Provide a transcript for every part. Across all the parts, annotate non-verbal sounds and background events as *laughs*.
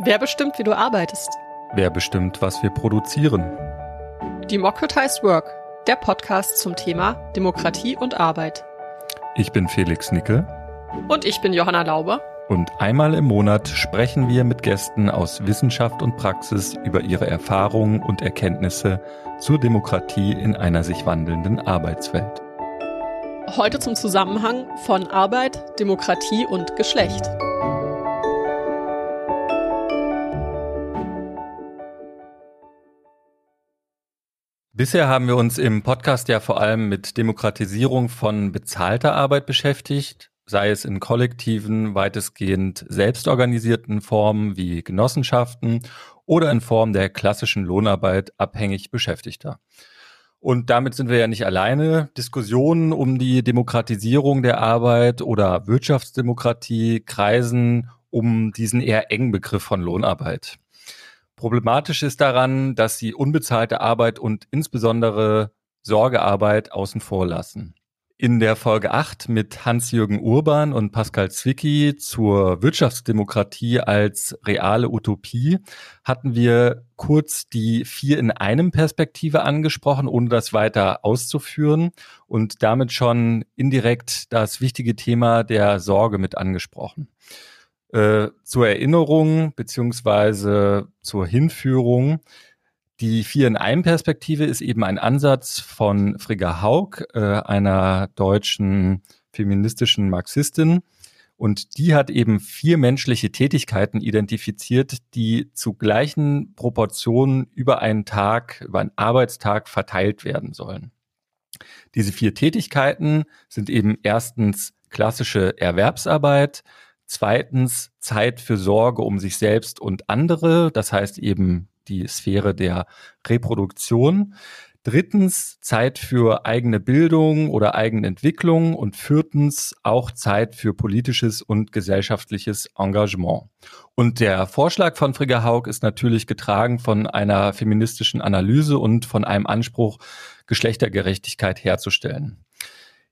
Wer bestimmt, wie du arbeitest? Wer bestimmt, was wir produzieren? Democratized Work, der Podcast zum Thema Demokratie und Arbeit. Ich bin Felix Nickel. Und ich bin Johanna Lauber. Und einmal im Monat sprechen wir mit Gästen aus Wissenschaft und Praxis über ihre Erfahrungen und Erkenntnisse zur Demokratie in einer sich wandelnden Arbeitswelt. Heute zum Zusammenhang von Arbeit, Demokratie und Geschlecht. Bisher haben wir uns im Podcast ja vor allem mit Demokratisierung von bezahlter Arbeit beschäftigt, sei es in kollektiven, weitestgehend selbstorganisierten Formen wie Genossenschaften oder in Form der klassischen Lohnarbeit abhängig Beschäftigter. Und damit sind wir ja nicht alleine. Diskussionen um die Demokratisierung der Arbeit oder Wirtschaftsdemokratie kreisen um diesen eher engen Begriff von Lohnarbeit. Problematisch ist daran, dass sie unbezahlte Arbeit und insbesondere Sorgearbeit außen vor lassen. In der Folge 8 mit Hans-Jürgen Urban und Pascal Zwicky zur Wirtschaftsdemokratie als reale Utopie hatten wir kurz die vier in einem Perspektive angesprochen, ohne das weiter auszuführen und damit schon indirekt das wichtige Thema der Sorge mit angesprochen. Äh, zur Erinnerung beziehungsweise zur Hinführung. Die Vier in einem Perspektive ist eben ein Ansatz von Frigga Haug, äh, einer deutschen feministischen Marxistin. Und die hat eben vier menschliche Tätigkeiten identifiziert, die zu gleichen Proportionen über einen Tag, über einen Arbeitstag verteilt werden sollen. Diese vier Tätigkeiten sind eben erstens klassische Erwerbsarbeit, Zweitens Zeit für Sorge um sich selbst und andere, das heißt eben die Sphäre der Reproduktion. Drittens Zeit für eigene Bildung oder eigene Entwicklung und viertens auch Zeit für politisches und gesellschaftliches Engagement. Und der Vorschlag von Frigga Haug ist natürlich getragen von einer feministischen Analyse und von einem Anspruch, Geschlechtergerechtigkeit herzustellen.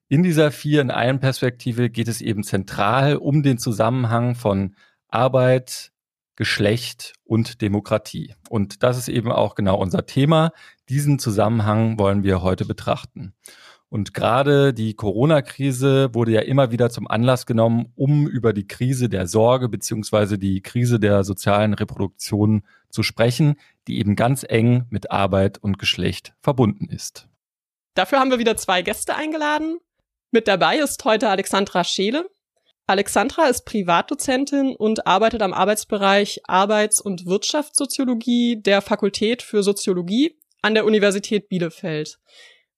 In dieser vier in einem Perspektive geht es eben zentral um den Zusammenhang von Arbeit, Geschlecht und Demokratie. Und das ist eben auch genau unser Thema. Diesen Zusammenhang wollen wir heute betrachten. Und gerade die Corona-Krise wurde ja immer wieder zum Anlass genommen, um über die Krise der Sorge beziehungsweise die Krise der sozialen Reproduktion zu sprechen, die eben ganz eng mit Arbeit und Geschlecht verbunden ist. Dafür haben wir wieder zwei Gäste eingeladen. Mit dabei ist heute Alexandra Scheele. Alexandra ist Privatdozentin und arbeitet am Arbeitsbereich Arbeits- und Wirtschaftssoziologie der Fakultät für Soziologie an der Universität Bielefeld.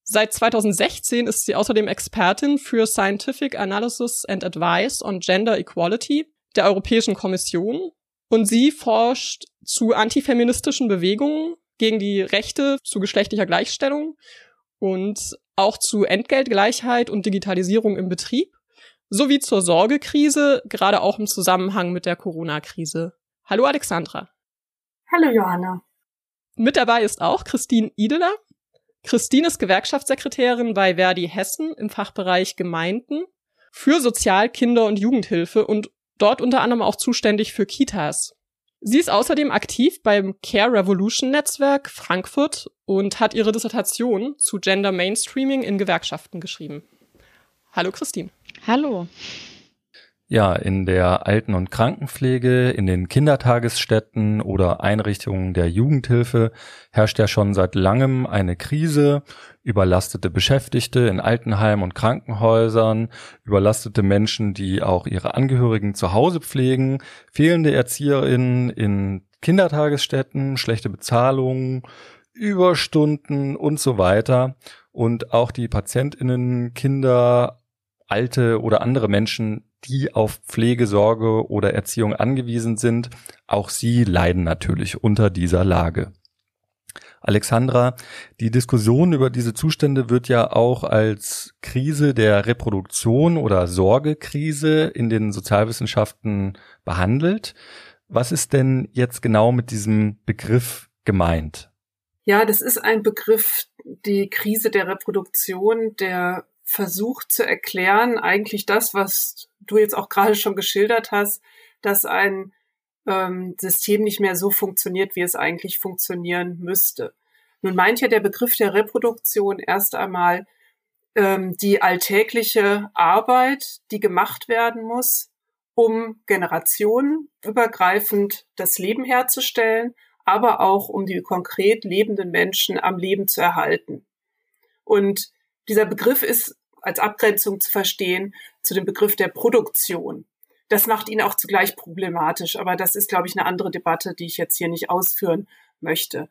Seit 2016 ist sie außerdem Expertin für Scientific Analysis and Advice on Gender Equality der Europäischen Kommission und sie forscht zu antifeministischen Bewegungen gegen die Rechte zu geschlechtlicher Gleichstellung und auch zu Entgeltgleichheit und Digitalisierung im Betrieb sowie zur Sorgekrise, gerade auch im Zusammenhang mit der Corona-Krise. Hallo Alexandra. Hallo Johanna. Mit dabei ist auch Christine Ideler. Christine ist Gewerkschaftssekretärin bei Verdi Hessen im Fachbereich Gemeinden für Sozial-, Kinder- und Jugendhilfe und dort unter anderem auch zuständig für Kitas. Sie ist außerdem aktiv beim Care Revolution Netzwerk Frankfurt und hat ihre Dissertation zu Gender Mainstreaming in Gewerkschaften geschrieben. Hallo Christine. Hallo. Ja, in der Alten- und Krankenpflege, in den Kindertagesstätten oder Einrichtungen der Jugendhilfe herrscht ja schon seit langem eine Krise. Überlastete Beschäftigte in Altenheimen und Krankenhäusern, überlastete Menschen, die auch ihre Angehörigen zu Hause pflegen, fehlende ErzieherInnen in Kindertagesstätten, schlechte Bezahlung, Überstunden und so weiter. Und auch die PatientInnen, Kinder, alte oder andere Menschen, die auf Pflegesorge oder Erziehung angewiesen sind, auch sie leiden natürlich unter dieser Lage. Alexandra, die Diskussion über diese Zustände wird ja auch als Krise der Reproduktion oder Sorgekrise in den Sozialwissenschaften behandelt. Was ist denn jetzt genau mit diesem Begriff gemeint? Ja, das ist ein Begriff, die Krise der Reproduktion, der versucht zu erklären, eigentlich das, was du jetzt auch gerade schon geschildert hast, dass ein ähm, System nicht mehr so funktioniert, wie es eigentlich funktionieren müsste. Nun meint ja der Begriff der Reproduktion erst einmal ähm, die alltägliche Arbeit, die gemacht werden muss, um generationenübergreifend das Leben herzustellen, aber auch um die konkret lebenden Menschen am Leben zu erhalten. Und dieser Begriff ist als Abgrenzung zu verstehen zu dem Begriff der Produktion. Das macht ihn auch zugleich problematisch, aber das ist, glaube ich, eine andere Debatte, die ich jetzt hier nicht ausführen möchte.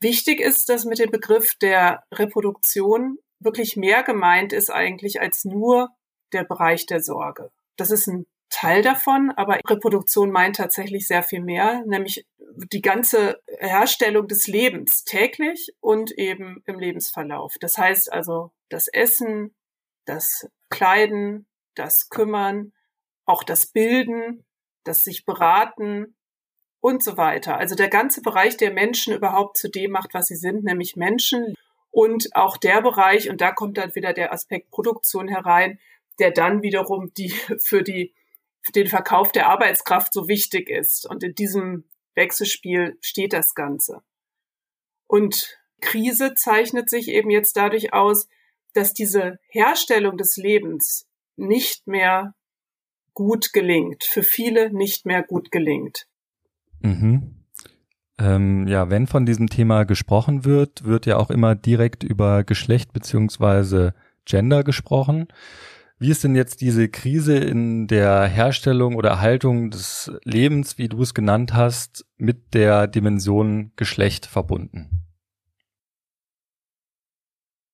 Wichtig ist, dass mit dem Begriff der Reproduktion wirklich mehr gemeint ist eigentlich als nur der Bereich der Sorge. Das ist ein Teil davon, aber Reproduktion meint tatsächlich sehr viel mehr, nämlich die ganze Herstellung des Lebens täglich und eben im Lebensverlauf. Das heißt also das Essen, das Kleiden, das Kümmern, auch das Bilden, das sich beraten und so weiter. Also der ganze Bereich der Menschen überhaupt zu dem macht, was sie sind, nämlich Menschen. Und auch der Bereich, und da kommt dann wieder der Aspekt Produktion herein, der dann wiederum die *laughs* für die für den Verkauf der Arbeitskraft so wichtig ist. Und in diesem Wechselspiel steht das Ganze. Und Krise zeichnet sich eben jetzt dadurch aus, dass diese Herstellung des Lebens nicht mehr gut gelingt, für viele nicht mehr gut gelingt. Mhm. Ähm, ja, wenn von diesem Thema gesprochen wird, wird ja auch immer direkt über Geschlecht beziehungsweise Gender gesprochen. Wie ist denn jetzt diese Krise in der Herstellung oder Erhaltung des Lebens, wie du es genannt hast, mit der Dimension Geschlecht verbunden?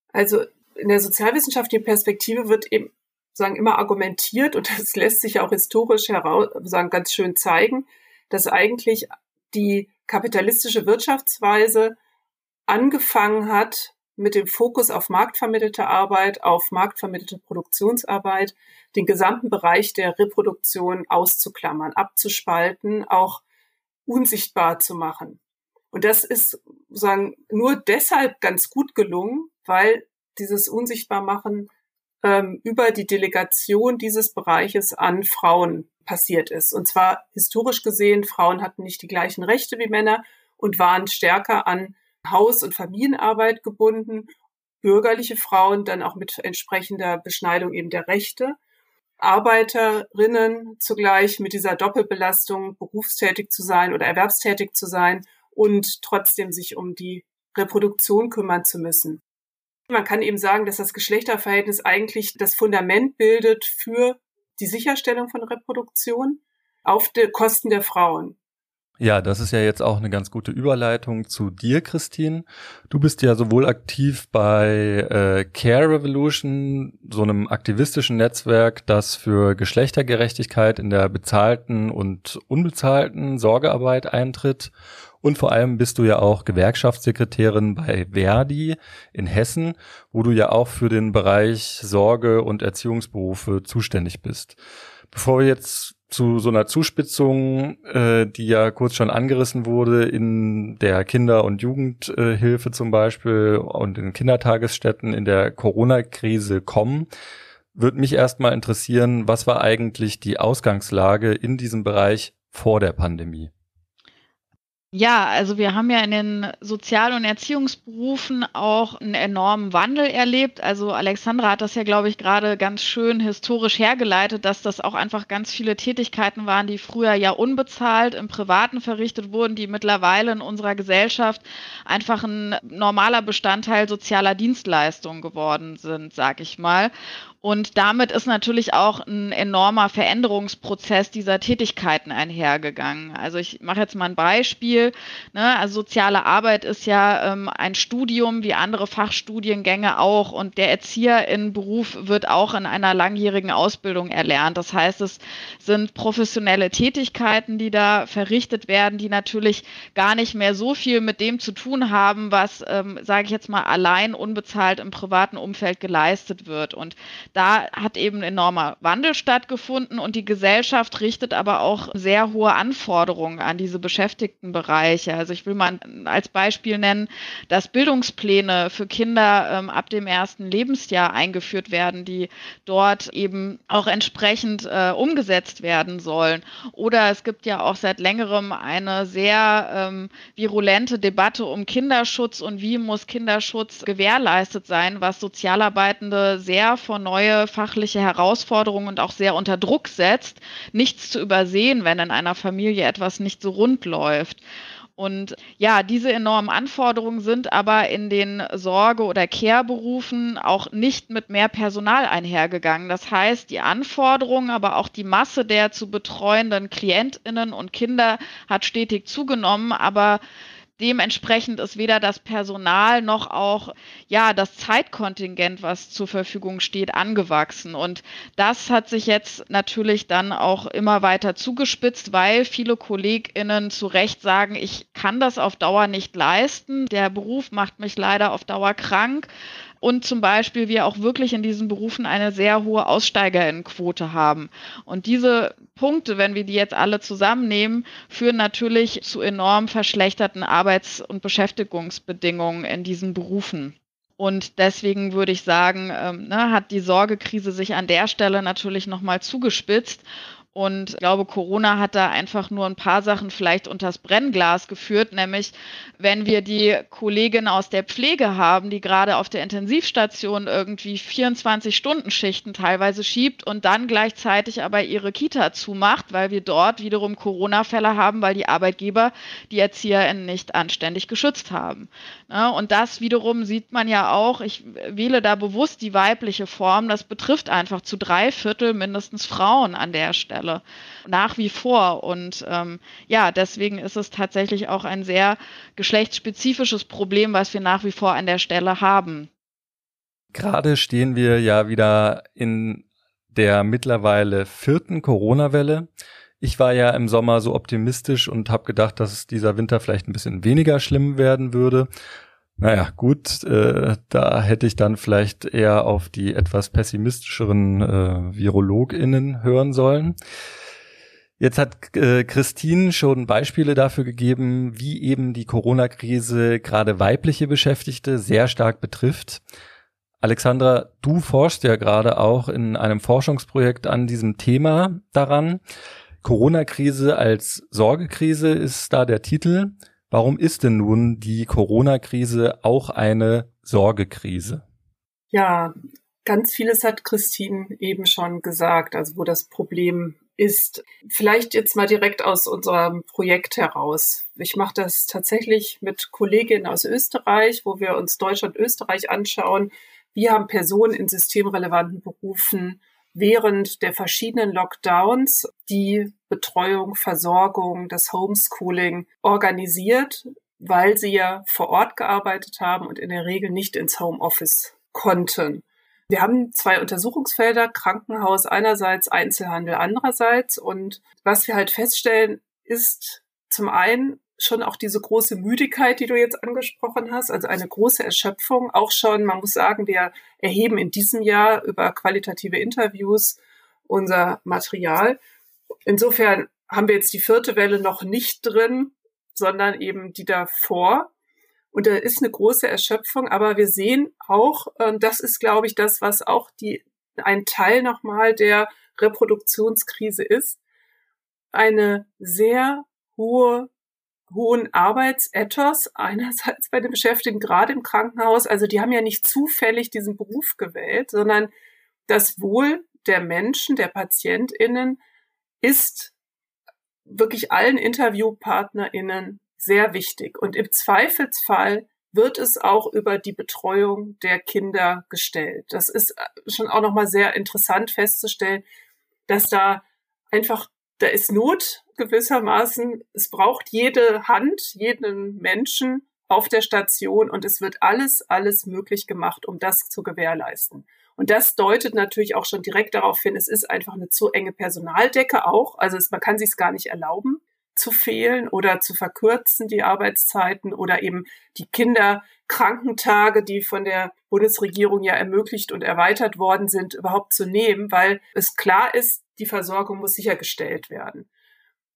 Also in der sozialwissenschaftlichen Perspektive wird eben sagen immer argumentiert und *laughs* das lässt sich auch historisch heraus sagen ganz schön zeigen, dass eigentlich die kapitalistische Wirtschaftsweise angefangen hat mit dem Fokus auf marktvermittelte Arbeit, auf marktvermittelte Produktionsarbeit, den gesamten Bereich der Reproduktion auszuklammern, abzuspalten, auch unsichtbar zu machen. Und das ist sagen nur deshalb ganz gut gelungen, weil dieses Unsichtbarmachen ähm, über die Delegation dieses Bereiches an Frauen passiert ist. Und zwar historisch gesehen, Frauen hatten nicht die gleichen Rechte wie Männer und waren stärker an Haus- und Familienarbeit gebunden, bürgerliche Frauen dann auch mit entsprechender Beschneidung eben der Rechte. Arbeiterinnen zugleich mit dieser Doppelbelastung berufstätig zu sein oder erwerbstätig zu sein und trotzdem sich um die Reproduktion kümmern zu müssen. Man kann eben sagen, dass das Geschlechterverhältnis eigentlich das Fundament bildet für die Sicherstellung von Reproduktion auf die Kosten der Frauen. Ja, das ist ja jetzt auch eine ganz gute Überleitung zu dir, Christine. Du bist ja sowohl aktiv bei äh, Care Revolution, so einem aktivistischen Netzwerk, das für Geschlechtergerechtigkeit in der bezahlten und unbezahlten Sorgearbeit eintritt. Und vor allem bist du ja auch Gewerkschaftssekretärin bei Verdi in Hessen, wo du ja auch für den Bereich Sorge und Erziehungsberufe zuständig bist. Bevor wir jetzt zu so einer Zuspitzung, äh, die ja kurz schon angerissen wurde in der Kinder- und Jugendhilfe zum Beispiel und in Kindertagesstätten in der Corona-Krise kommen, würde mich erstmal interessieren, was war eigentlich die Ausgangslage in diesem Bereich vor der Pandemie? Ja, also wir haben ja in den Sozial- und Erziehungsberufen auch einen enormen Wandel erlebt. Also Alexandra hat das ja, glaube ich, gerade ganz schön historisch hergeleitet, dass das auch einfach ganz viele Tätigkeiten waren, die früher ja unbezahlt im Privaten verrichtet wurden, die mittlerweile in unserer Gesellschaft einfach ein normaler Bestandteil sozialer Dienstleistungen geworden sind, sag ich mal. Und damit ist natürlich auch ein enormer Veränderungsprozess dieser Tätigkeiten einhergegangen. Also ich mache jetzt mal ein Beispiel. Ne? Also soziale Arbeit ist ja ähm, ein Studium wie andere Fachstudiengänge auch. Und der Erzieher in Beruf wird auch in einer langjährigen Ausbildung erlernt. Das heißt, es sind professionelle Tätigkeiten, die da verrichtet werden, die natürlich gar nicht mehr so viel mit dem zu tun haben, was, ähm, sage ich jetzt mal, allein unbezahlt im privaten Umfeld geleistet wird. Und da hat eben ein enormer Wandel stattgefunden und die Gesellschaft richtet aber auch sehr hohe Anforderungen an diese Beschäftigtenbereiche. Also ich will mal als Beispiel nennen, dass Bildungspläne für Kinder ähm, ab dem ersten Lebensjahr eingeführt werden, die dort eben auch entsprechend äh, umgesetzt werden sollen. Oder es gibt ja auch seit längerem eine sehr ähm, virulente Debatte um Kinderschutz und wie muss Kinderschutz gewährleistet sein, was Sozialarbeitende sehr vor neue fachliche Herausforderungen und auch sehr unter Druck setzt, nichts zu übersehen, wenn in einer Familie etwas nicht so rund läuft. Und ja, diese enormen Anforderungen sind aber in den Sorge- oder Care-Berufen auch nicht mit mehr Personal einhergegangen. Das heißt, die Anforderungen, aber auch die Masse der zu betreuenden Klientinnen und Kinder hat stetig zugenommen, aber Dementsprechend ist weder das Personal noch auch ja das Zeitkontingent, was zur Verfügung steht, angewachsen. Und das hat sich jetzt natürlich dann auch immer weiter zugespitzt, weil viele KollegInnen zu Recht sagen, ich kann das auf Dauer nicht leisten. Der Beruf macht mich leider auf Dauer krank und zum Beispiel wir auch wirklich in diesen Berufen eine sehr hohe Aussteigerinnenquote haben. Und diese Punkte, wenn wir die jetzt alle zusammennehmen, führen natürlich zu enorm verschlechterten Arbeits- und Beschäftigungsbedingungen in diesen Berufen. Und deswegen würde ich sagen, ähm, ne, hat die Sorgekrise sich an der Stelle natürlich nochmal zugespitzt. Und ich glaube, Corona hat da einfach nur ein paar Sachen vielleicht unters Brennglas geführt, nämlich wenn wir die Kollegin aus der Pflege haben, die gerade auf der Intensivstation irgendwie 24-Stunden-Schichten teilweise schiebt und dann gleichzeitig aber ihre Kita zumacht, weil wir dort wiederum Corona-Fälle haben, weil die Arbeitgeber die ErzieherInnen nicht anständig geschützt haben. Ne? Und das wiederum sieht man ja auch, ich wähle da bewusst die weibliche Form, das betrifft einfach zu drei Viertel mindestens Frauen an der Stelle. Stelle. Nach wie vor. Und ähm, ja, deswegen ist es tatsächlich auch ein sehr geschlechtsspezifisches Problem, was wir nach wie vor an der Stelle haben. Gerade stehen wir ja wieder in der mittlerweile vierten Corona-Welle. Ich war ja im Sommer so optimistisch und habe gedacht, dass dieser Winter vielleicht ein bisschen weniger schlimm werden würde. Naja, gut, äh, da hätte ich dann vielleicht eher auf die etwas pessimistischeren äh, VirologInnen hören sollen. Jetzt hat äh, Christine schon Beispiele dafür gegeben, wie eben die Corona-Krise gerade weibliche Beschäftigte sehr stark betrifft. Alexandra, du forschst ja gerade auch in einem Forschungsprojekt an diesem Thema daran. Corona-Krise als Sorgekrise ist da der Titel. Warum ist denn nun die Corona-Krise auch eine Sorgekrise? Ja, ganz vieles hat Christine eben schon gesagt, also wo das Problem ist. Vielleicht jetzt mal direkt aus unserem Projekt heraus. Ich mache das tatsächlich mit Kolleginnen aus Österreich, wo wir uns Deutschland, Österreich anschauen. Wie haben Personen in systemrelevanten Berufen während der verschiedenen Lockdowns die Betreuung, Versorgung, das Homeschooling organisiert, weil sie ja vor Ort gearbeitet haben und in der Regel nicht ins Homeoffice konnten. Wir haben zwei Untersuchungsfelder, Krankenhaus einerseits, Einzelhandel andererseits. Und was wir halt feststellen, ist zum einen schon auch diese große Müdigkeit, die du jetzt angesprochen hast, also eine große Erschöpfung. Auch schon, man muss sagen, wir erheben in diesem Jahr über qualitative Interviews unser Material. Insofern haben wir jetzt die vierte Welle noch nicht drin, sondern eben die davor. Und da ist eine große Erschöpfung, aber wir sehen auch, äh, das ist, glaube ich, das, was auch die, ein Teil nochmal der Reproduktionskrise ist, eine sehr hohe hohen Arbeitsethos einerseits bei den Beschäftigten, gerade im Krankenhaus. Also die haben ja nicht zufällig diesen Beruf gewählt, sondern das Wohl der Menschen, der PatientInnen ist wirklich allen InterviewpartnerInnen sehr wichtig. Und im Zweifelsfall wird es auch über die Betreuung der Kinder gestellt. Das ist schon auch nochmal sehr interessant festzustellen, dass da einfach, da ist Not gewissermaßen, es braucht jede Hand, jeden Menschen auf der Station und es wird alles, alles möglich gemacht, um das zu gewährleisten. Und das deutet natürlich auch schon direkt darauf hin, es ist einfach eine zu enge Personaldecke auch. Also es, man kann sich es gar nicht erlauben. zu fehlen oder zu verkürzen, die Arbeitszeiten oder eben die Kinderkrankentage, die von der Bundesregierung ja ermöglicht und erweitert worden sind, überhaupt zu nehmen, weil es klar ist, die Versorgung muss sichergestellt werden.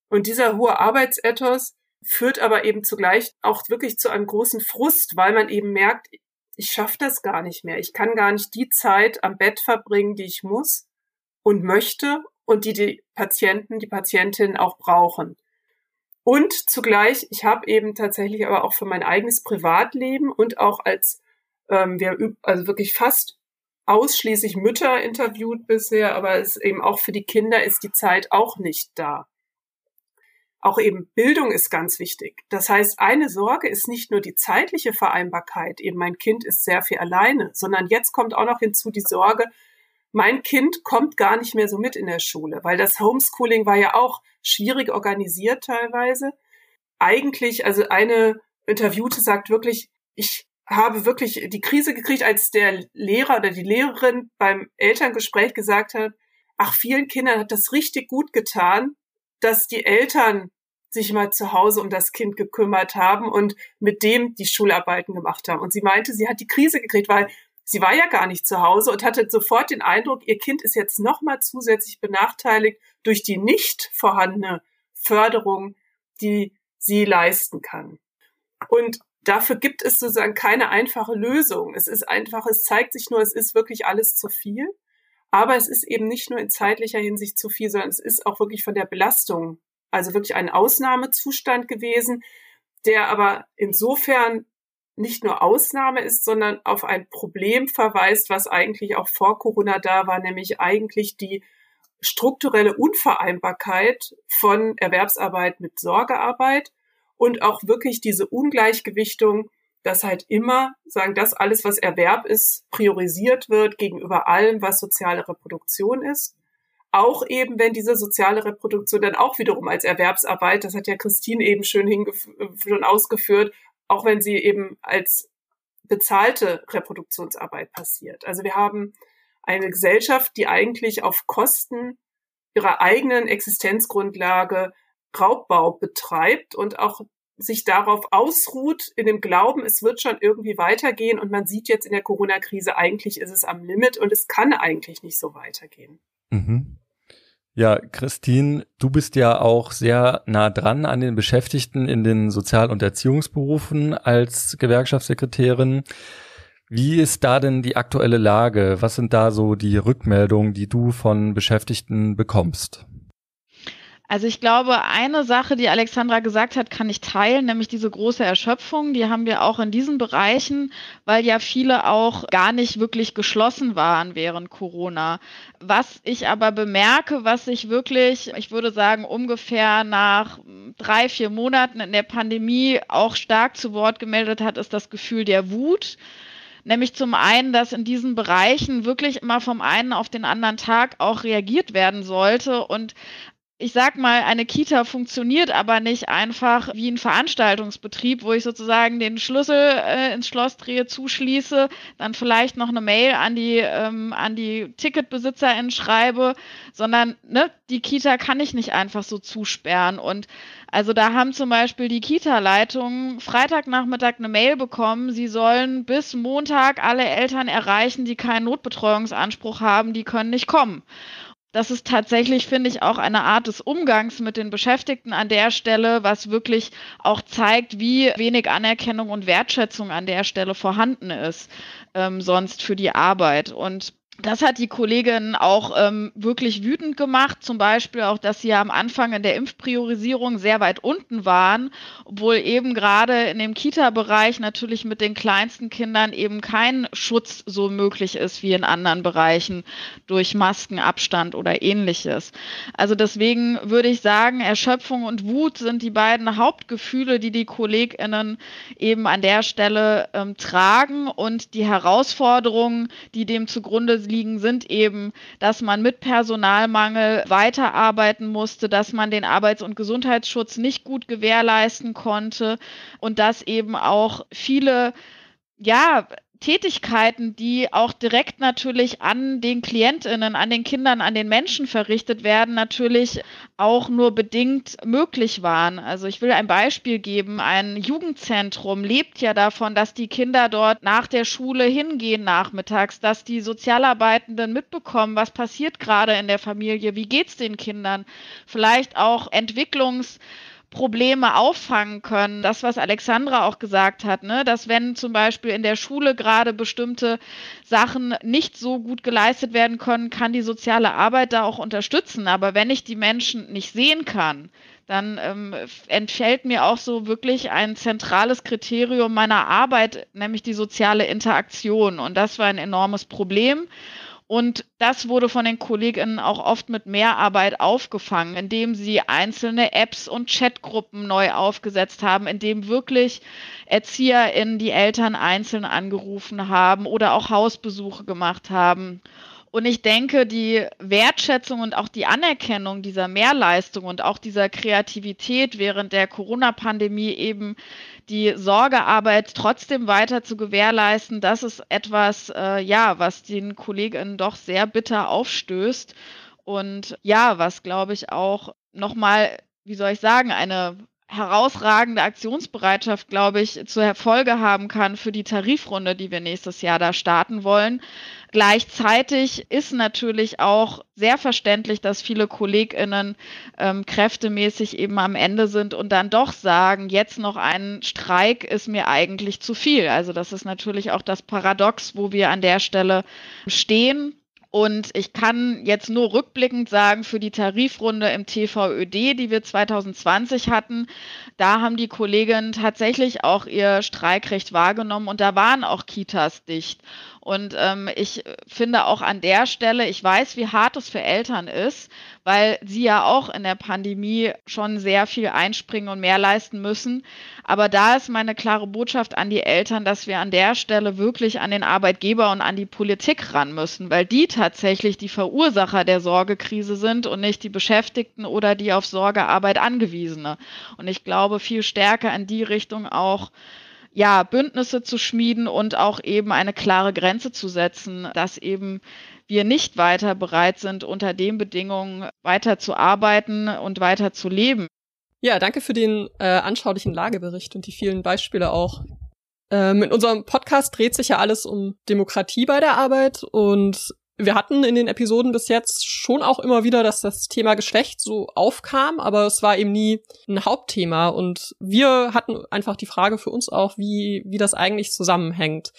Und dieser hohe Arbeitsethos führt aber eben zugleich auch wirklich zu einem großen Frust, weil man eben merkt, ich schaffe das gar nicht mehr. Ich kann gar nicht die Zeit am Bett verbringen, die ich muss und möchte und die die Patienten, die Patientinnen auch brauchen. Und zugleich, ich habe eben tatsächlich aber auch für mein eigenes Privatleben und auch als ähm, wir also wirklich fast ausschließlich Mütter interviewt bisher, aber es eben auch für die Kinder ist die Zeit auch nicht da. Auch eben Bildung ist ganz wichtig. Das heißt, eine Sorge ist nicht nur die zeitliche Vereinbarkeit, eben mein Kind ist sehr viel alleine, sondern jetzt kommt auch noch hinzu die Sorge, mein Kind kommt gar nicht mehr so mit in der Schule, weil das Homeschooling war ja auch schwierig organisiert teilweise. Eigentlich, also eine Interviewte sagt wirklich, ich habe wirklich die Krise gekriegt, als der Lehrer oder die Lehrerin beim Elterngespräch gesagt hat, ach, vielen Kindern hat das richtig gut getan, dass die Eltern sich mal zu Hause um das Kind gekümmert haben und mit dem die Schularbeiten gemacht haben. Und sie meinte, sie hat die Krise gekriegt, weil sie war ja gar nicht zu Hause und hatte sofort den Eindruck, ihr Kind ist jetzt nochmal zusätzlich benachteiligt durch die nicht vorhandene Förderung, die sie leisten kann. Und dafür gibt es sozusagen keine einfache Lösung. Es ist einfach, es zeigt sich nur, es ist wirklich alles zu viel. Aber es ist eben nicht nur in zeitlicher Hinsicht zu viel, sondern es ist auch wirklich von der Belastung, also wirklich ein Ausnahmezustand gewesen, der aber insofern nicht nur Ausnahme ist, sondern auf ein Problem verweist, was eigentlich auch vor Corona da war, nämlich eigentlich die strukturelle Unvereinbarkeit von Erwerbsarbeit mit Sorgearbeit und auch wirklich diese Ungleichgewichtung dass halt immer sagen, dass alles, was Erwerb ist, priorisiert wird gegenüber allem, was soziale Reproduktion ist. Auch eben, wenn diese soziale Reproduktion dann auch wiederum als Erwerbsarbeit, das hat ja Christine eben schön schon ausgeführt, auch wenn sie eben als bezahlte Reproduktionsarbeit passiert. Also wir haben eine Gesellschaft, die eigentlich auf Kosten ihrer eigenen Existenzgrundlage Raubbau betreibt und auch sich darauf ausruht, in dem Glauben, es wird schon irgendwie weitergehen. Und man sieht jetzt in der Corona-Krise, eigentlich ist es am Limit und es kann eigentlich nicht so weitergehen. Mhm. Ja, Christine, du bist ja auch sehr nah dran an den Beschäftigten in den Sozial- und Erziehungsberufen als Gewerkschaftssekretärin. Wie ist da denn die aktuelle Lage? Was sind da so die Rückmeldungen, die du von Beschäftigten bekommst? Also ich glaube, eine Sache, die Alexandra gesagt hat, kann ich teilen, nämlich diese große Erschöpfung. Die haben wir auch in diesen Bereichen, weil ja viele auch gar nicht wirklich geschlossen waren während Corona. Was ich aber bemerke, was sich wirklich, ich würde sagen, ungefähr nach drei, vier Monaten in der Pandemie auch stark zu Wort gemeldet hat, ist das Gefühl der Wut. Nämlich zum einen, dass in diesen Bereichen wirklich immer vom einen auf den anderen Tag auch reagiert werden sollte und ich sag mal, eine Kita funktioniert aber nicht einfach wie ein Veranstaltungsbetrieb, wo ich sozusagen den Schlüssel äh, ins Schloss drehe, zuschließe, dann vielleicht noch eine Mail an die, ähm, an die TicketbesitzerInnen schreibe, sondern ne, die Kita kann ich nicht einfach so zusperren. Und also da haben zum Beispiel die Kita-Leitungen Freitagnachmittag eine Mail bekommen, sie sollen bis Montag alle Eltern erreichen, die keinen Notbetreuungsanspruch haben, die können nicht kommen das ist tatsächlich, finde ich, auch eine Art des Umgangs mit den Beschäftigten an der Stelle, was wirklich auch zeigt, wie wenig Anerkennung und Wertschätzung an der Stelle vorhanden ist, ähm, sonst für die Arbeit. Und das hat die Kollegin auch ähm, wirklich wütend gemacht. Zum Beispiel auch, dass sie am Anfang in der Impfpriorisierung sehr weit unten waren, obwohl eben gerade in dem Kita-Bereich natürlich mit den kleinsten Kindern eben kein Schutz so möglich ist wie in anderen Bereichen durch Maskenabstand oder ähnliches. Also deswegen würde ich sagen, Erschöpfung und Wut sind die beiden Hauptgefühle, die die KollegInnen eben an der Stelle ähm, tragen und die Herausforderungen, die dem zugrunde liegen, sind eben, dass man mit Personalmangel weiterarbeiten musste, dass man den Arbeits- und Gesundheitsschutz nicht gut gewährleisten konnte und dass eben auch viele ja, Tätigkeiten, die auch direkt natürlich an den Klientinnen, an den Kindern, an den Menschen verrichtet werden, natürlich auch nur bedingt möglich waren. Also ich will ein Beispiel geben. Ein Jugendzentrum lebt ja davon, dass die Kinder dort nach der Schule hingehen nachmittags, dass die Sozialarbeitenden mitbekommen, was passiert gerade in der Familie, wie geht's den Kindern, vielleicht auch Entwicklungs Probleme auffangen können. Das, was Alexandra auch gesagt hat, ne? dass wenn zum Beispiel in der Schule gerade bestimmte Sachen nicht so gut geleistet werden können, kann die soziale Arbeit da auch unterstützen. Aber wenn ich die Menschen nicht sehen kann, dann ähm, entfällt mir auch so wirklich ein zentrales Kriterium meiner Arbeit, nämlich die soziale Interaktion. Und das war ein enormes Problem. Und das wurde von den KollegInnen auch oft mit Mehrarbeit aufgefangen, indem sie einzelne Apps und Chatgruppen neu aufgesetzt haben, indem wirklich ErzieherInnen die Eltern einzeln angerufen haben oder auch Hausbesuche gemacht haben. Und ich denke, die Wertschätzung und auch die Anerkennung dieser Mehrleistung und auch dieser Kreativität während der Corona-Pandemie eben die Sorgearbeit trotzdem weiter zu gewährleisten, das ist etwas, äh, ja, was den Kolleginnen doch sehr bitter aufstößt. Und ja, was glaube ich auch nochmal, wie soll ich sagen, eine herausragende Aktionsbereitschaft, glaube ich, zur Folge haben kann für die Tarifrunde, die wir nächstes Jahr da starten wollen. Gleichzeitig ist natürlich auch sehr verständlich, dass viele KollegInnen ähm, kräftemäßig eben am Ende sind und dann doch sagen, jetzt noch ein Streik ist mir eigentlich zu viel. Also das ist natürlich auch das Paradox, wo wir an der Stelle stehen. Und ich kann jetzt nur rückblickend sagen, für die Tarifrunde im TVÖD, die wir 2020 hatten, da haben die Kolleginnen tatsächlich auch ihr Streikrecht wahrgenommen und da waren auch Kitas dicht. Und ähm, ich finde auch an der Stelle, ich weiß, wie hart es für Eltern ist, weil sie ja auch in der Pandemie schon sehr viel einspringen und mehr leisten müssen. Aber da ist meine klare Botschaft an die Eltern, dass wir an der Stelle wirklich an den Arbeitgeber und an die Politik ran müssen, weil die tatsächlich die Verursacher der Sorgekrise sind und nicht die Beschäftigten oder die auf Sorgearbeit angewiesene. Und ich glaube, viel stärker in die Richtung auch ja, Bündnisse zu schmieden und auch eben eine klare Grenze zu setzen, dass eben wir nicht weiter bereit sind, unter den Bedingungen weiter zu arbeiten und weiter zu leben. Ja, danke für den äh, anschaulichen Lagebericht und die vielen Beispiele auch. Ähm, in unserem Podcast dreht sich ja alles um Demokratie bei der Arbeit und wir hatten in den Episoden bis jetzt schon auch immer wieder, dass das Thema Geschlecht so aufkam, aber es war eben nie ein Hauptthema. Und wir hatten einfach die Frage für uns auch, wie, wie das eigentlich zusammenhängt.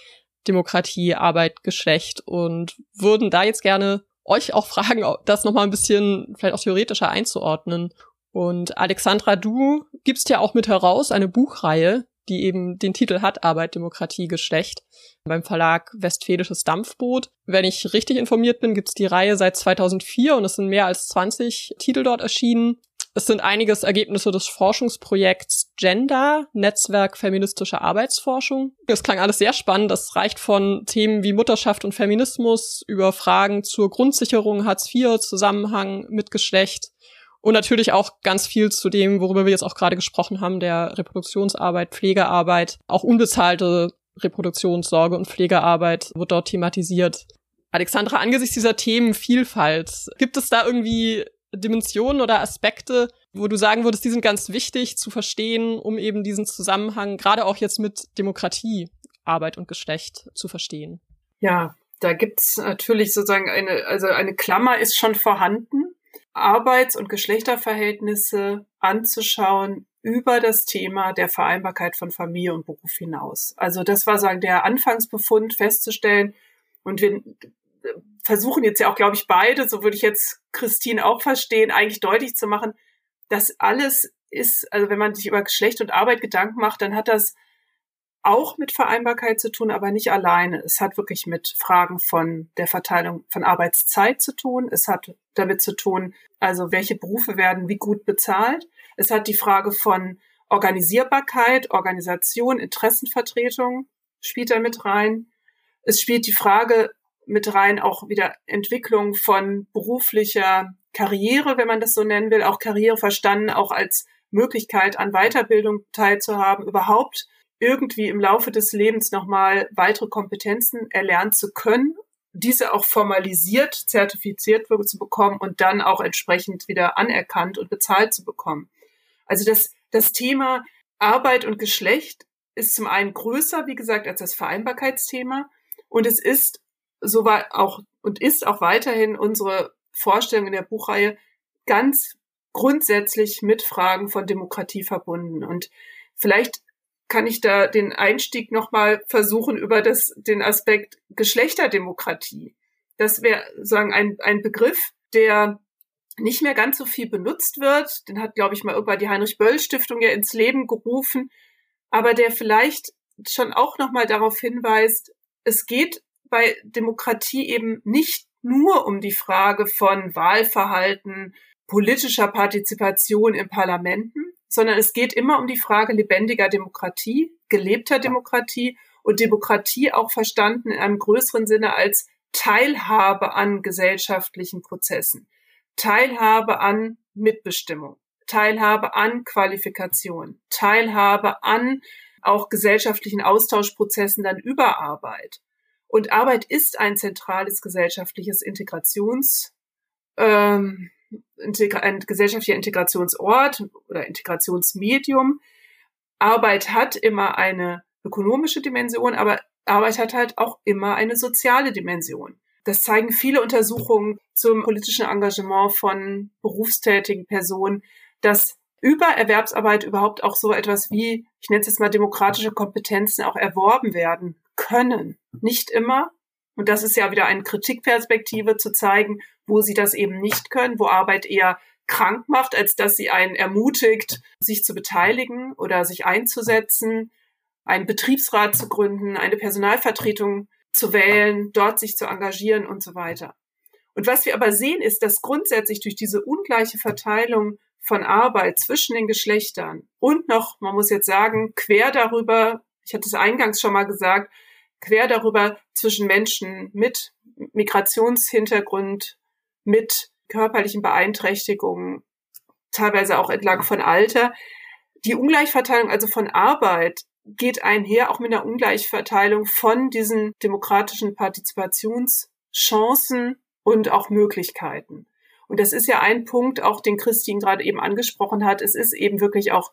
Demokratie, Arbeit, Geschlecht und würden da jetzt gerne euch auch fragen, das nochmal ein bisschen vielleicht auch theoretischer einzuordnen. Und Alexandra, du gibst ja auch mit heraus eine Buchreihe, die eben den Titel hat, Arbeit, Demokratie, Geschlecht, beim Verlag Westfälisches Dampfboot. Wenn ich richtig informiert bin, gibt's die Reihe seit 2004 und es sind mehr als 20 Titel dort erschienen. Es sind einiges Ergebnisse des Forschungsprojekts Gender, Netzwerk feministische Arbeitsforschung. Es klang alles sehr spannend. Das reicht von Themen wie Mutterschaft und Feminismus über Fragen zur Grundsicherung Hartz IV, Zusammenhang mit Geschlecht und natürlich auch ganz viel zu dem, worüber wir jetzt auch gerade gesprochen haben, der Reproduktionsarbeit, Pflegearbeit, auch unbezahlte Reproduktionssorge und Pflegearbeit wird dort thematisiert. Alexandra, angesichts dieser Themenvielfalt, gibt es da irgendwie Dimensionen oder Aspekte, wo du sagen würdest, die sind ganz wichtig zu verstehen, um eben diesen Zusammenhang, gerade auch jetzt mit Demokratie, Arbeit und Geschlecht zu verstehen? Ja, da gibt's natürlich sozusagen eine, also eine Klammer ist schon vorhanden. Arbeits- und Geschlechterverhältnisse anzuschauen über das Thema der Vereinbarkeit von Familie und Beruf hinaus. Also das war sagen der Anfangsbefund festzustellen und wir versuchen jetzt ja auch, glaube ich, beide, so würde ich jetzt Christine auch verstehen, eigentlich deutlich zu machen, dass alles ist, also wenn man sich über Geschlecht und Arbeit Gedanken macht, dann hat das auch mit Vereinbarkeit zu tun, aber nicht alleine. Es hat wirklich mit Fragen von der Verteilung von Arbeitszeit zu tun. Es hat damit zu tun, also welche Berufe werden wie gut bezahlt. Es hat die Frage von Organisierbarkeit, Organisation, Interessenvertretung spielt da mit rein. Es spielt die Frage mit rein auch wieder Entwicklung von beruflicher Karriere, wenn man das so nennen will, auch Karriere verstanden, auch als Möglichkeit an Weiterbildung teilzuhaben, überhaupt irgendwie im Laufe des Lebens nochmal weitere Kompetenzen erlernen zu können, diese auch formalisiert, zertifiziert zu bekommen und dann auch entsprechend wieder anerkannt und bezahlt zu bekommen. Also das, das Thema Arbeit und Geschlecht ist zum einen größer, wie gesagt, als das Vereinbarkeitsthema. Und es ist so war auch und ist auch weiterhin unsere Vorstellung in der Buchreihe ganz grundsätzlich mit Fragen von Demokratie verbunden. Und vielleicht kann ich da den Einstieg nochmal versuchen über das, den Aspekt Geschlechterdemokratie. Das wäre sagen ein, ein Begriff, der nicht mehr ganz so viel benutzt wird. Den hat, glaube ich, mal irgendwann die Heinrich-Böll-Stiftung ja ins Leben gerufen, aber der vielleicht schon auch nochmal darauf hinweist, es geht bei Demokratie eben nicht nur um die Frage von Wahlverhalten, politischer Partizipation in Parlamenten, sondern es geht immer um die Frage lebendiger Demokratie, gelebter Demokratie und Demokratie auch verstanden in einem größeren Sinne als Teilhabe an gesellschaftlichen Prozessen, Teilhabe an Mitbestimmung, Teilhabe an Qualifikation, Teilhabe an auch gesellschaftlichen Austauschprozessen dann über Arbeit. Und Arbeit ist ein zentrales gesellschaftliches Integrations, ähm, ein gesellschaftlicher Integrationsort oder Integrationsmedium. Arbeit hat immer eine ökonomische Dimension, aber Arbeit hat halt auch immer eine soziale Dimension. Das zeigen viele Untersuchungen zum politischen Engagement von berufstätigen Personen, dass über Erwerbsarbeit überhaupt auch so etwas wie, ich nenne es jetzt mal demokratische Kompetenzen auch erworben werden können. Nicht immer. Und das ist ja wieder eine Kritikperspektive zu zeigen, wo sie das eben nicht können, wo Arbeit eher krank macht, als dass sie einen ermutigt, sich zu beteiligen oder sich einzusetzen, einen Betriebsrat zu gründen, eine Personalvertretung zu wählen, dort sich zu engagieren und so weiter. Und was wir aber sehen, ist, dass grundsätzlich durch diese ungleiche Verteilung von Arbeit zwischen den Geschlechtern und noch, man muss jetzt sagen, quer darüber, ich hatte es eingangs schon mal gesagt, quer darüber zwischen Menschen mit Migrationshintergrund, mit körperlichen Beeinträchtigungen, teilweise auch entlang von Alter. Die Ungleichverteilung also von Arbeit geht einher auch mit einer Ungleichverteilung von diesen demokratischen Partizipationschancen und auch Möglichkeiten. Und das ist ja ein Punkt, auch den Christine gerade eben angesprochen hat. Es ist eben wirklich auch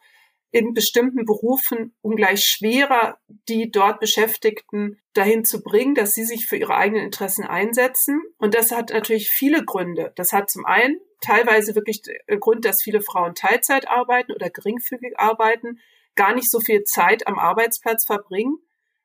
in bestimmten Berufen ungleich schwerer, die dort Beschäftigten dahin zu bringen, dass sie sich für ihre eigenen Interessen einsetzen. Und das hat natürlich viele Gründe. Das hat zum einen teilweise wirklich den Grund, dass viele Frauen Teilzeit arbeiten oder geringfügig arbeiten, gar nicht so viel Zeit am Arbeitsplatz verbringen,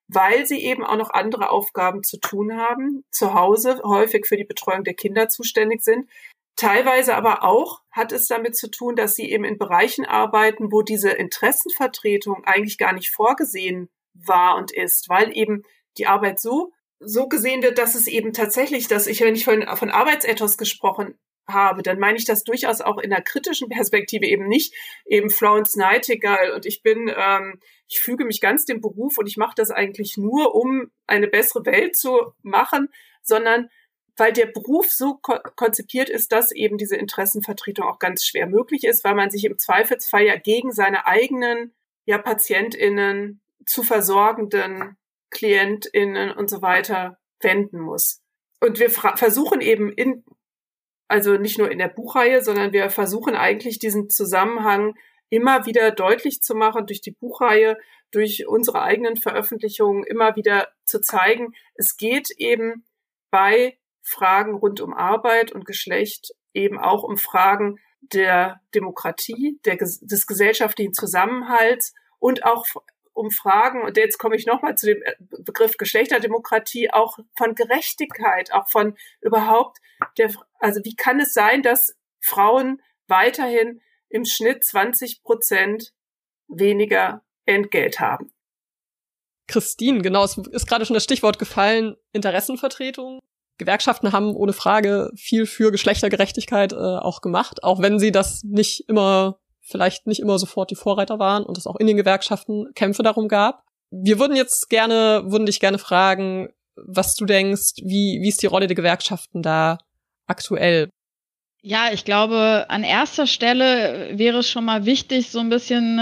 weil sie eben auch noch andere Aufgaben zu tun haben, zu Hause häufig für die Betreuung der Kinder zuständig sind, Teilweise aber auch hat es damit zu tun, dass sie eben in Bereichen arbeiten, wo diese Interessenvertretung eigentlich gar nicht vorgesehen war und ist, weil eben die Arbeit so so gesehen wird, dass es eben tatsächlich, dass ich, wenn ich von, von Arbeitsethos gesprochen habe, dann meine ich das durchaus auch in einer kritischen Perspektive eben nicht eben Florence Nightingale und ich bin, ähm, ich füge mich ganz dem Beruf und ich mache das eigentlich nur, um eine bessere Welt zu machen, sondern weil der Beruf so ko konzipiert ist, dass eben diese Interessenvertretung auch ganz schwer möglich ist, weil man sich im Zweifelsfall ja gegen seine eigenen ja PatientInnen zu versorgenden KlientInnen und so weiter wenden muss. Und wir versuchen eben in, also nicht nur in der Buchreihe, sondern wir versuchen eigentlich diesen Zusammenhang immer wieder deutlich zu machen durch die Buchreihe, durch unsere eigenen Veröffentlichungen immer wieder zu zeigen, es geht eben bei Fragen rund um Arbeit und Geschlecht eben auch um Fragen der Demokratie, der, des gesellschaftlichen Zusammenhalts und auch um Fragen, und jetzt komme ich nochmal zu dem äh, Begriff Geschlechterdemokratie, auch von Gerechtigkeit, auch von überhaupt der, also wie kann es sein, dass Frauen weiterhin im Schnitt 20 Prozent weniger Entgelt haben? Christine, genau, es ist gerade schon das Stichwort gefallen, Interessenvertretung. Gewerkschaften haben ohne Frage viel für Geschlechtergerechtigkeit äh, auch gemacht, auch wenn sie das nicht immer, vielleicht nicht immer sofort die Vorreiter waren und es auch in den Gewerkschaften Kämpfe darum gab. Wir würden jetzt gerne, würden dich gerne fragen, was du denkst, wie, wie ist die Rolle der Gewerkschaften da aktuell? Ja, ich glaube, an erster Stelle wäre es schon mal wichtig, so ein bisschen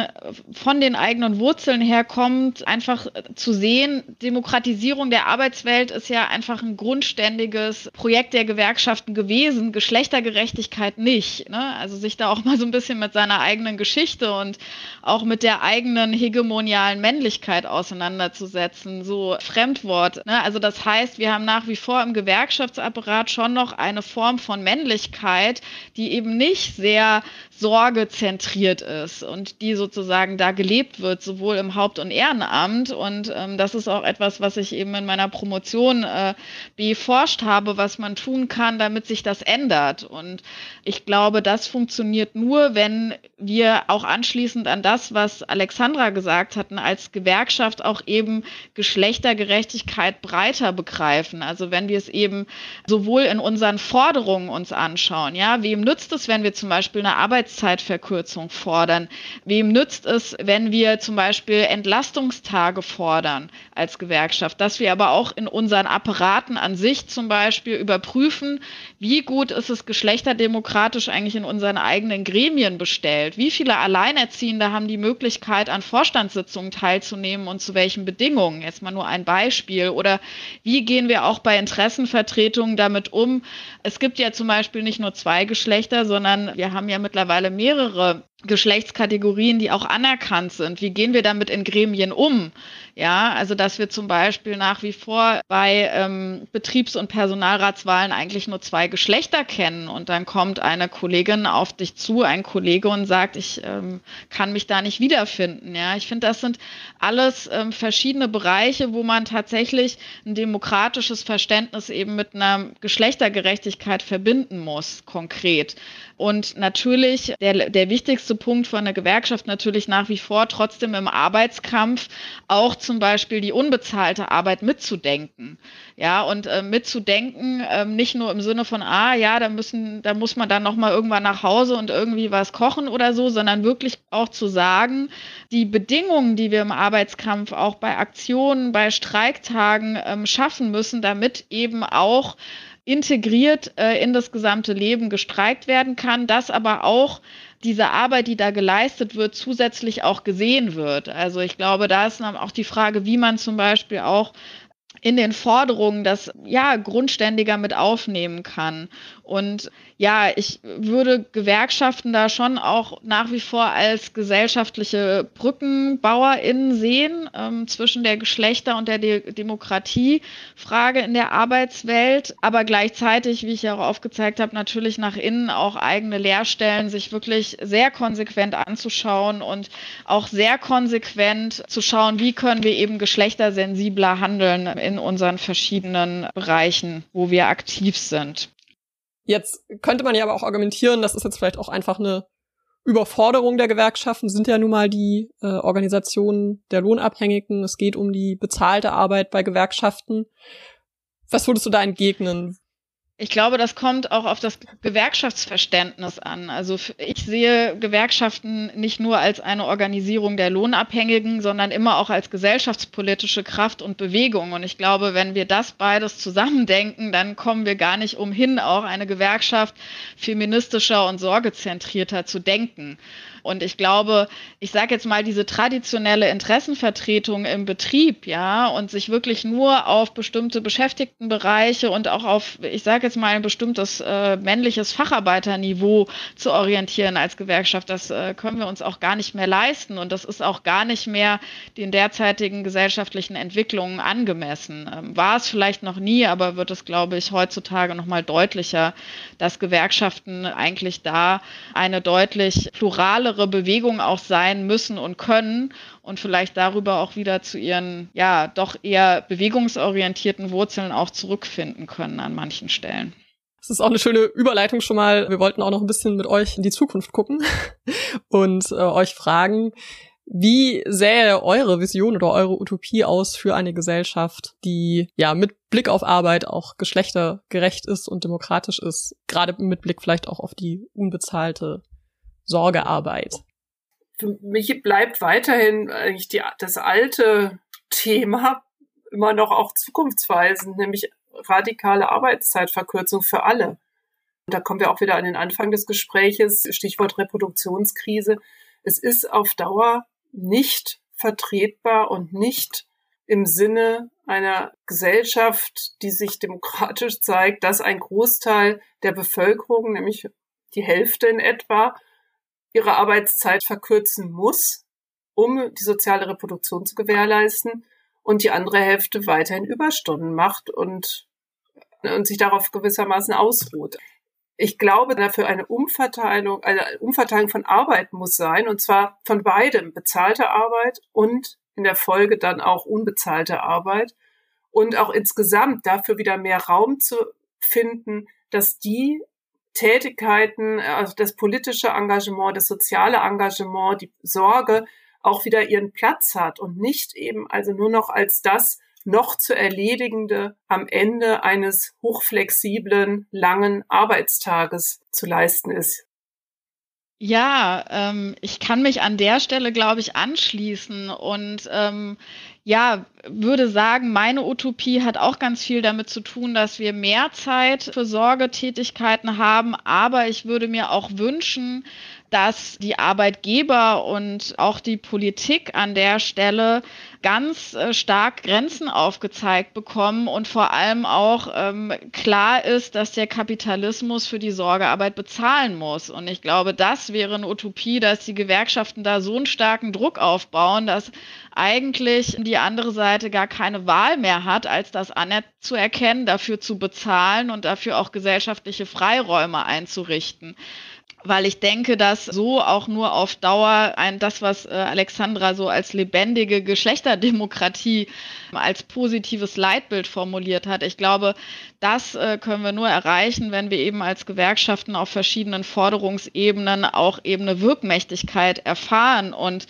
von den eigenen Wurzeln herkommt, einfach zu sehen, Demokratisierung der Arbeitswelt ist ja einfach ein grundständiges Projekt der Gewerkschaften gewesen, Geschlechtergerechtigkeit nicht. Ne? Also sich da auch mal so ein bisschen mit seiner eigenen Geschichte und auch mit der eigenen hegemonialen Männlichkeit auseinanderzusetzen, so Fremdwort. Ne? Also das heißt, wir haben nach wie vor im Gewerkschaftsapparat schon noch eine Form von Männlichkeit, Arbeit, die eben nicht sehr sorgezentriert ist und die sozusagen da gelebt wird, sowohl im Haupt- und Ehrenamt. Und ähm, das ist auch etwas, was ich eben in meiner Promotion äh, beforscht habe, was man tun kann, damit sich das ändert. Und ich glaube, das funktioniert nur, wenn wir auch anschließend an das, was Alexandra gesagt hatten, als Gewerkschaft auch eben Geschlechtergerechtigkeit breiter begreifen. Also wenn wir es eben sowohl in unseren Forderungen uns anschauen, ja, wem nützt es, wenn wir zum Beispiel eine Arbeitszeitverkürzung fordern? Wem nützt es, wenn wir zum Beispiel Entlastungstage fordern als Gewerkschaft? Dass wir aber auch in unseren Apparaten an sich zum Beispiel überprüfen, wie gut ist es geschlechterdemokratisch eigentlich in unseren eigenen Gremien bestellt? Wie viele Alleinerziehende haben die Möglichkeit, an Vorstandssitzungen teilzunehmen und zu welchen Bedingungen? Jetzt mal nur ein Beispiel. Oder wie gehen wir auch bei Interessenvertretungen damit um? Es gibt ja zum Beispiel nicht nur zwei zwei Geschlechter, sondern wir haben ja mittlerweile mehrere Geschlechtskategorien, die auch anerkannt sind. Wie gehen wir damit in Gremien um? Ja, also dass wir zum Beispiel nach wie vor bei ähm, Betriebs- und Personalratswahlen eigentlich nur zwei Geschlechter kennen und dann kommt eine Kollegin auf dich zu, ein Kollege und sagt, ich ähm, kann mich da nicht wiederfinden. Ja, ich finde, das sind alles ähm, verschiedene Bereiche, wo man tatsächlich ein demokratisches Verständnis eben mit einer Geschlechtergerechtigkeit verbinden muss, konkret. Und natürlich der, der wichtigste Punkt von der Gewerkschaft natürlich nach wie vor trotzdem im Arbeitskampf auch zum Beispiel die unbezahlte Arbeit mitzudenken. Ja, und äh, mitzudenken, äh, nicht nur im Sinne von, ah ja, da müssen, da muss man dann nochmal irgendwann nach Hause und irgendwie was kochen oder so, sondern wirklich auch zu sagen, die Bedingungen, die wir im Arbeitskampf auch bei Aktionen, bei Streiktagen ähm, schaffen müssen, damit eben auch integriert äh, in das gesamte Leben gestreikt werden kann, dass aber auch diese Arbeit, die da geleistet wird, zusätzlich auch gesehen wird. Also ich glaube, da ist dann auch die Frage, wie man zum Beispiel auch in den Forderungen das ja grundständiger mit aufnehmen kann. Und ja, ich würde Gewerkschaften da schon auch nach wie vor als gesellschaftliche BrückenbauerInnen sehen ähm, zwischen der Geschlechter- und der De Demokratiefrage in der Arbeitswelt, aber gleichzeitig, wie ich ja auch aufgezeigt habe, natürlich nach innen auch eigene Lehrstellen sich wirklich sehr konsequent anzuschauen und auch sehr konsequent zu schauen, wie können wir eben geschlechtersensibler handeln in unseren verschiedenen Bereichen, wo wir aktiv sind. Jetzt könnte man ja aber auch argumentieren, das ist jetzt vielleicht auch einfach eine Überforderung der Gewerkschaften, sind ja nun mal die äh, Organisationen der Lohnabhängigen. Es geht um die bezahlte Arbeit bei Gewerkschaften. Was würdest du da entgegnen? Ich glaube, das kommt auch auf das Gewerkschaftsverständnis an. Also ich sehe Gewerkschaften nicht nur als eine Organisierung der Lohnabhängigen, sondern immer auch als gesellschaftspolitische Kraft und Bewegung. Und ich glaube, wenn wir das beides zusammendenken, dann kommen wir gar nicht umhin, auch eine Gewerkschaft feministischer und sorgezentrierter zu denken. Und ich glaube, ich sage jetzt mal, diese traditionelle Interessenvertretung im Betrieb, ja, und sich wirklich nur auf bestimmte Beschäftigtenbereiche und auch auf, ich sage jetzt mal, ein bestimmtes äh, männliches Facharbeiterniveau zu orientieren als Gewerkschaft, das äh, können wir uns auch gar nicht mehr leisten. Und das ist auch gar nicht mehr den derzeitigen gesellschaftlichen Entwicklungen angemessen. Ähm, war es vielleicht noch nie, aber wird es, glaube ich, heutzutage noch mal deutlicher, dass Gewerkschaften eigentlich da eine deutlich plurale andere Bewegungen auch sein müssen und können und vielleicht darüber auch wieder zu ihren, ja, doch eher bewegungsorientierten Wurzeln auch zurückfinden können an manchen Stellen. Das ist auch eine schöne Überleitung schon mal. Wir wollten auch noch ein bisschen mit euch in die Zukunft gucken *laughs* und äh, euch fragen, wie sähe eure Vision oder eure Utopie aus für eine Gesellschaft, die ja mit Blick auf Arbeit auch geschlechtergerecht ist und demokratisch ist, gerade mit Blick vielleicht auch auf die unbezahlte Sorgearbeit. Für mich bleibt weiterhin eigentlich die, das alte Thema immer noch auch zukunftsweisend, nämlich radikale Arbeitszeitverkürzung für alle. Da kommen wir auch wieder an den Anfang des Gespräches, Stichwort Reproduktionskrise. Es ist auf Dauer nicht vertretbar und nicht im Sinne einer Gesellschaft, die sich demokratisch zeigt, dass ein Großteil der Bevölkerung, nämlich die Hälfte in etwa, ihre Arbeitszeit verkürzen muss, um die soziale Reproduktion zu gewährleisten und die andere Hälfte weiterhin Überstunden macht und, und sich darauf gewissermaßen ausruht. Ich glaube, dafür eine Umverteilung, eine Umverteilung von Arbeit muss sein, und zwar von beidem, bezahlte Arbeit und in der Folge dann auch unbezahlte Arbeit. Und auch insgesamt dafür wieder mehr Raum zu finden, dass die Tätigkeiten, also das politische Engagement, das soziale Engagement, die Sorge auch wieder ihren Platz hat und nicht eben also nur noch als das noch zu erledigende am Ende eines hochflexiblen, langen Arbeitstages zu leisten ist. Ja, ähm, ich kann mich an der Stelle, glaube ich, anschließen und ähm, ja, würde sagen, meine Utopie hat auch ganz viel damit zu tun, dass wir mehr Zeit für Sorgetätigkeiten haben, aber ich würde mir auch wünschen, dass die Arbeitgeber und auch die Politik an der Stelle ganz äh, stark Grenzen aufgezeigt bekommen und vor allem auch ähm, klar ist, dass der Kapitalismus für die Sorgearbeit bezahlen muss. Und ich glaube, das wäre eine Utopie, dass die Gewerkschaften da so einen starken Druck aufbauen, dass eigentlich die andere Seite gar keine Wahl mehr hat, als das anzuerkennen, dafür zu bezahlen und dafür auch gesellschaftliche Freiräume einzurichten weil ich denke, dass so auch nur auf Dauer ein das, was äh, Alexandra so als lebendige Geschlechterdemokratie als positives Leitbild formuliert hat. Ich glaube, das äh, können wir nur erreichen, wenn wir eben als Gewerkschaften auf verschiedenen Forderungsebenen auch eben eine Wirkmächtigkeit erfahren. Und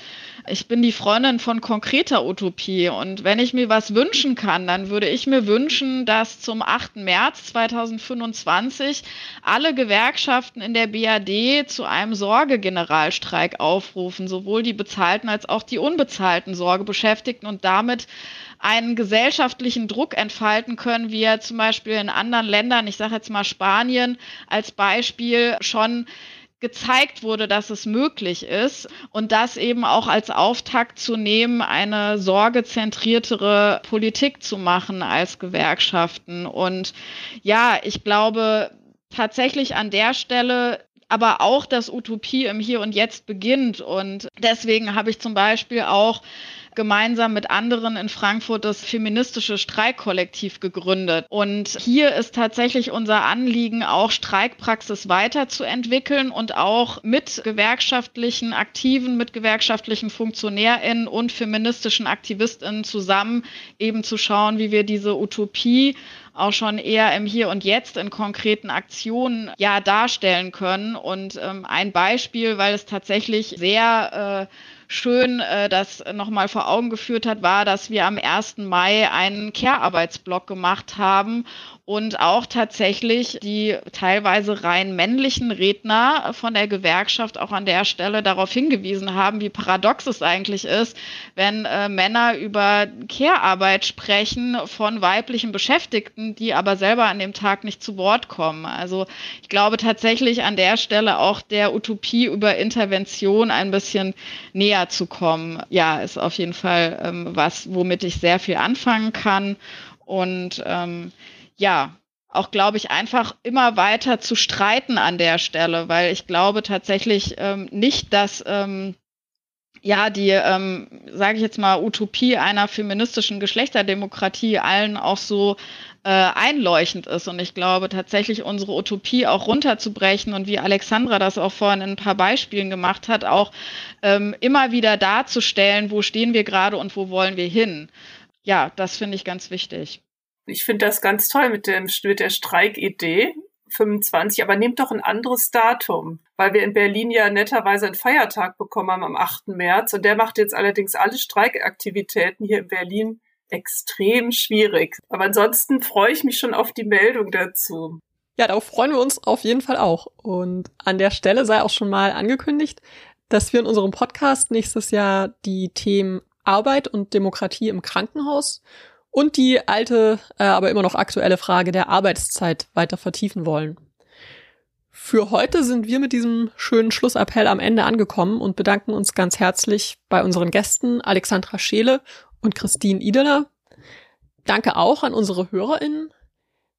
ich bin die Freundin von konkreter Utopie. Und wenn ich mir was wünschen kann, dann würde ich mir wünschen, dass zum 8. März 2025 alle Gewerkschaften in der BAD zu einem Sorgegeneralstreik aufrufen, sowohl die bezahlten als auch die unbezahlten Sorgebeschäftigten und damit einen gesellschaftlichen Druck entfalten können, wie er zum Beispiel in anderen Ländern, ich sage jetzt mal Spanien als Beispiel, schon gezeigt wurde, dass es möglich ist und das eben auch als Auftakt zu nehmen, eine sorgezentriertere Politik zu machen als Gewerkschaften. Und ja, ich glaube tatsächlich an der Stelle aber auch, dass Utopie im Hier und Jetzt beginnt. Und deswegen habe ich zum Beispiel auch gemeinsam mit anderen in Frankfurt das feministische Streikkollektiv gegründet. Und hier ist tatsächlich unser Anliegen, auch Streikpraxis weiterzuentwickeln und auch mit gewerkschaftlichen Aktiven, mit gewerkschaftlichen FunktionärInnen und feministischen AktivistInnen zusammen eben zu schauen, wie wir diese Utopie auch schon eher im Hier und Jetzt in konkreten Aktionen ja darstellen können. Und ähm, ein Beispiel, weil es tatsächlich sehr äh, schön äh, das nochmal vor Augen geführt hat, war, dass wir am 1. Mai einen Care-Arbeitsblock gemacht haben und auch tatsächlich die teilweise rein männlichen Redner von der Gewerkschaft auch an der Stelle darauf hingewiesen haben, wie paradox es eigentlich ist, wenn äh, Männer über Care-Arbeit sprechen von weiblichen Beschäftigten, die aber selber an dem Tag nicht zu Wort kommen. Also ich glaube tatsächlich an der Stelle auch der Utopie über Intervention ein bisschen näher zu kommen. Ja, ist auf jeden Fall ähm, was, womit ich sehr viel anfangen kann. Und ähm, ja, auch, glaube ich, einfach immer weiter zu streiten an der Stelle, weil ich glaube tatsächlich ähm, nicht, dass ähm, ja die, ähm, sage ich jetzt mal, Utopie einer feministischen Geschlechterdemokratie allen auch so äh, einleuchtend ist. Und ich glaube tatsächlich, unsere Utopie auch runterzubrechen und wie Alexandra das auch vorhin in ein paar Beispielen gemacht hat, auch ähm, immer wieder darzustellen, wo stehen wir gerade und wo wollen wir hin. Ja, das finde ich ganz wichtig. Ich finde das ganz toll mit, dem, mit der Streikidee. 25, aber nehmt doch ein anderes Datum, weil wir in Berlin ja netterweise einen Feiertag bekommen haben am 8. März und der macht jetzt allerdings alle Streikaktivitäten hier in Berlin extrem schwierig. Aber ansonsten freue ich mich schon auf die Meldung dazu. Ja, darauf freuen wir uns auf jeden Fall auch. Und an der Stelle sei auch schon mal angekündigt, dass wir in unserem Podcast nächstes Jahr die Themen Arbeit und Demokratie im Krankenhaus und die alte, äh, aber immer noch aktuelle Frage der Arbeitszeit weiter vertiefen wollen. Für heute sind wir mit diesem schönen Schlussappell am Ende angekommen und bedanken uns ganz herzlich bei unseren Gästen Alexandra Scheele und Christine Ideler. Danke auch an unsere HörerInnen.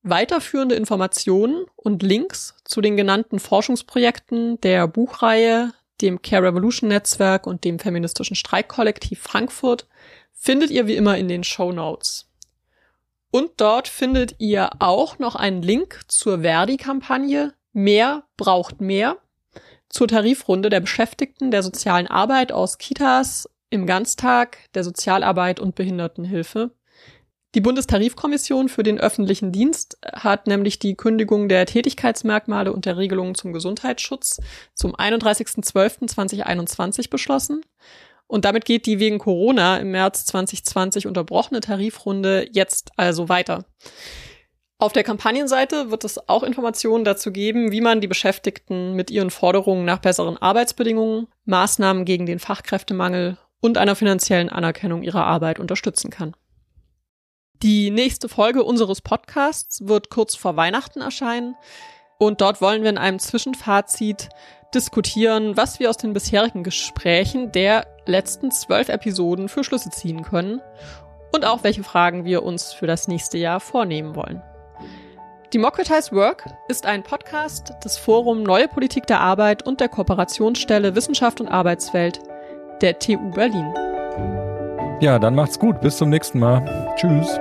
Weiterführende Informationen und Links zu den genannten Forschungsprojekten der Buchreihe, dem Care Revolution Netzwerk und dem feministischen Streikkollektiv Frankfurt findet ihr wie immer in den Show Notes. Und dort findet ihr auch noch einen Link zur Verdi-Kampagne Mehr braucht mehr zur Tarifrunde der Beschäftigten der sozialen Arbeit aus Kitas, im Ganztag, der Sozialarbeit und Behindertenhilfe. Die Bundestarifkommission für den öffentlichen Dienst hat nämlich die Kündigung der Tätigkeitsmerkmale und der Regelungen zum Gesundheitsschutz zum 31.12.2021 beschlossen. Und damit geht die wegen Corona im März 2020 unterbrochene Tarifrunde jetzt also weiter. Auf der Kampagnenseite wird es auch Informationen dazu geben, wie man die Beschäftigten mit ihren Forderungen nach besseren Arbeitsbedingungen, Maßnahmen gegen den Fachkräftemangel und einer finanziellen Anerkennung ihrer Arbeit unterstützen kann. Die nächste Folge unseres Podcasts wird kurz vor Weihnachten erscheinen und dort wollen wir in einem Zwischenfazit diskutieren, was wir aus den bisherigen Gesprächen der letzten zwölf Episoden für Schlüsse ziehen können und auch welche Fragen wir uns für das nächste Jahr vornehmen wollen. Democratize Work ist ein Podcast des Forum Neue Politik der Arbeit und der Kooperationsstelle Wissenschaft und Arbeitswelt der TU Berlin. Ja, dann macht's gut. Bis zum nächsten Mal. Tschüss.